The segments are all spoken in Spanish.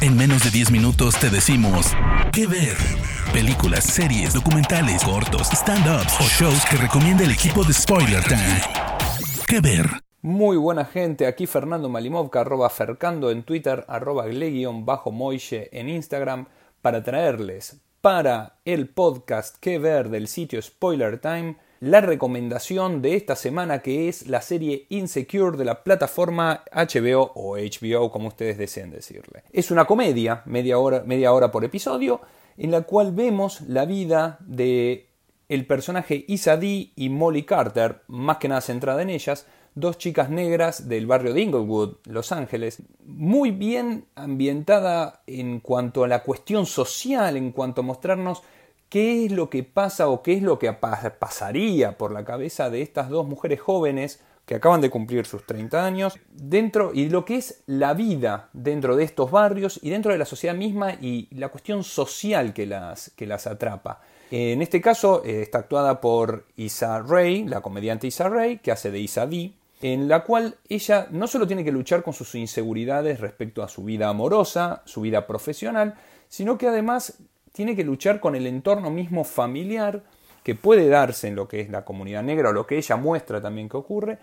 En menos de 10 minutos te decimos qué ver. Películas, series, documentales, cortos, stand-ups o shows que recomienda el equipo de Spoiler Time. ¿Qué ver? Muy buena gente, aquí Fernando Malimovka, arroba Fercando en Twitter, arroba bajo moishe en Instagram, para traerles para el podcast que ver del sitio Spoiler Time la recomendación de esta semana que es la serie Insecure de la plataforma HBO o HBO como ustedes deseen decirle. Es una comedia, media hora, media hora por episodio, en la cual vemos la vida de el personaje Isadee y Molly Carter, más que nada centrada en ellas, dos chicas negras del barrio de Inglewood, Los Ángeles, muy bien ambientada en cuanto a la cuestión social, en cuanto a mostrarnos qué es lo que pasa o qué es lo que pasaría por la cabeza de estas dos mujeres jóvenes que acaban de cumplir sus 30 años, dentro y lo que es la vida dentro de estos barrios y dentro de la sociedad misma y la cuestión social que las, que las atrapa. En este caso eh, está actuada por Isa Ray, la comediante Isa Ray, que hace de Isa D, en la cual ella no solo tiene que luchar con sus inseguridades respecto a su vida amorosa, su vida profesional, sino que además tiene que luchar con el entorno mismo familiar que puede darse en lo que es la comunidad negra o lo que ella muestra también que ocurre,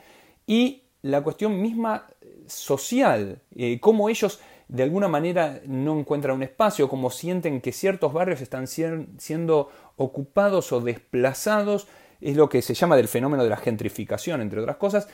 y la cuestión misma social, eh, cómo ellos de alguna manera no encuentran un espacio, cómo sienten que ciertos barrios están siendo ocupados o desplazados, es lo que se llama del fenómeno de la gentrificación, entre otras cosas,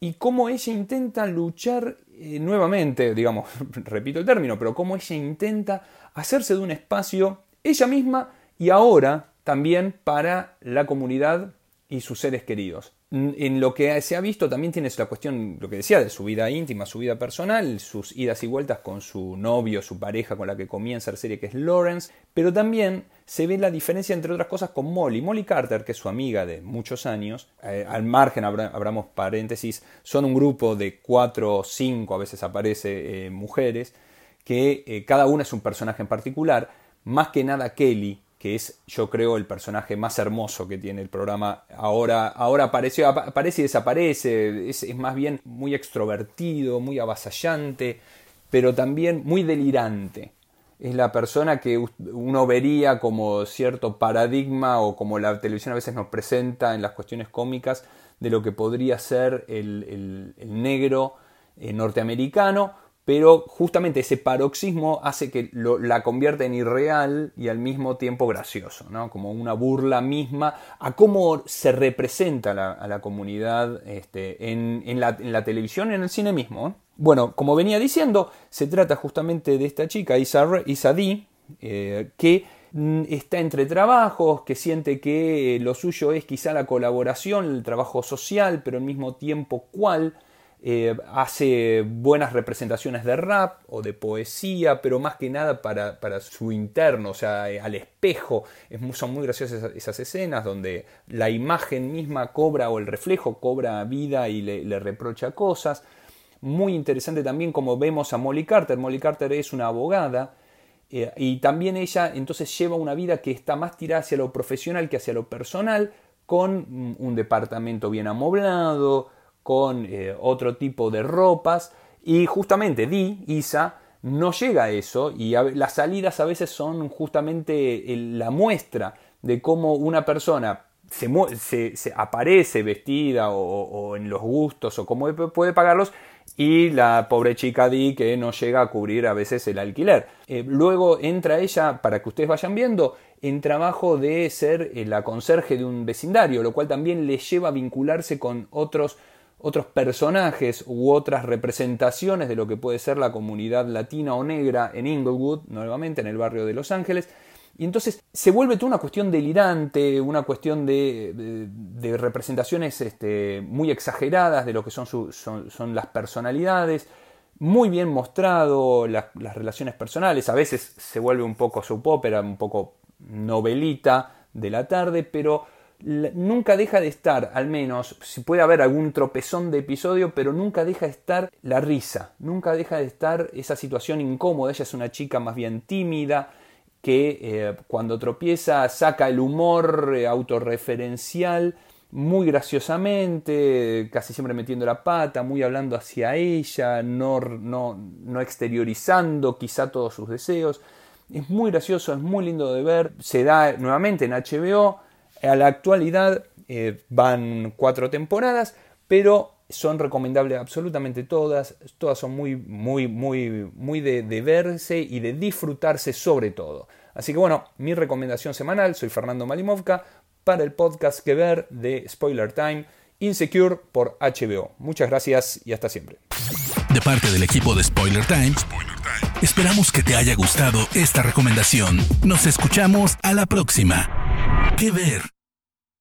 y cómo ella intenta luchar eh, nuevamente, digamos, repito el término, pero cómo ella intenta hacerse de un espacio ella misma y ahora también para la comunidad y sus seres queridos. En lo que se ha visto también tiene la cuestión, lo que decía, de su vida íntima, su vida personal, sus idas y vueltas con su novio, su pareja con la que comienza la serie, que es Lawrence, pero también se ve la diferencia, entre otras cosas, con Molly. Molly Carter, que es su amiga de muchos años, eh, al margen, abramos paréntesis, son un grupo de cuatro o cinco, a veces aparece, eh, mujeres, que eh, cada una es un personaje en particular, más que nada Kelly, que es yo creo el personaje más hermoso que tiene el programa, ahora, ahora apareció, aparece y desaparece, es, más bien muy extrovertido, muy avasallante, pero también muy delirante. Es la persona que uno vería como cierto paradigma o como la televisión a veces nos presenta en las cuestiones cómicas de lo que podría ser el, negro eh, norteamericano, pero justamente ese paroxismo hace que la convierta en irreal y al mismo tiempo gracioso, ¿no? como una burla misma a cómo se representa a la comunidad este, en, la, televisión y en el cine mismo. Bueno, como venía diciendo, se trata justamente de esta chica, Isa, Isa eh, que mm, está entre trabajos, que siente que lo suyo es quizá la colaboración, el trabajo social, pero al mismo tiempo cuál eh, hace buenas representaciones de rap o de poesía, pero más que nada para, su interno, o sea, eh, al espejo. son muy graciosas esas, escenas donde la imagen misma cobra o el reflejo cobra vida y le, reprocha cosas. Muy interesante también como vemos a Molly Carter. Molly Carter es una abogada. Eh, y también ella entonces lleva una vida que está más tirada hacia lo profesional que hacia lo personal, con un departamento bien amoblado, con eh, otro tipo de ropas. Y justamente Di, Isa, no llega a eso. Y las salidas a veces son justamente la muestra de cómo una persona se, se, aparece vestida o, en los gustos o cómo puede pagarlos. Y la pobre chica Di que no llega a cubrir a veces el alquiler. Eh, luego entra ella, para que ustedes vayan viendo, en trabajo de ser eh, la conserje de un vecindario, lo cual también le lleva a vincularse con otros otros personajes u otras representaciones de lo que puede ser la comunidad latina o negra en Inglewood, nuevamente en el barrio de Los Ángeles. Y entonces se vuelve toda una cuestión delirante, una cuestión de, representaciones este, muy exageradas de lo que son, son, las personalidades, muy bien mostrado las, relaciones personales, a veces se vuelve un poco soap opera, un poco novelita de la tarde, pero nunca deja de estar, al menos, si puede haber algún tropezón de episodio, pero nunca deja de estar la risa, nunca deja de estar esa situación incómoda. Ella es una chica más bien tímida, que eh, cuando tropieza saca el humor eh, autorreferencial, muy graciosamente, casi siempre metiendo la pata, muy hablando hacia ella, no, no, no exteriorizando quizá todos sus deseos. Es muy gracioso, es muy lindo de ver. Se da nuevamente en HBO. A la actualidad eh, van cuatro temporadas, pero son recomendables absolutamente todas. Todas son muy, muy, muy, muy de, de verse y de disfrutarse sobre todo. Así que bueno, mi recomendación semanal, soy Fernando Malimovka, para el podcast que ver de Spoiler Time, Insecure por HBO. Muchas gracias y hasta siempre. De parte del equipo de Spoiler Time, esperamos que te haya gustado esta recomendación. Nos escuchamos a la próxima. ¿Qué ver?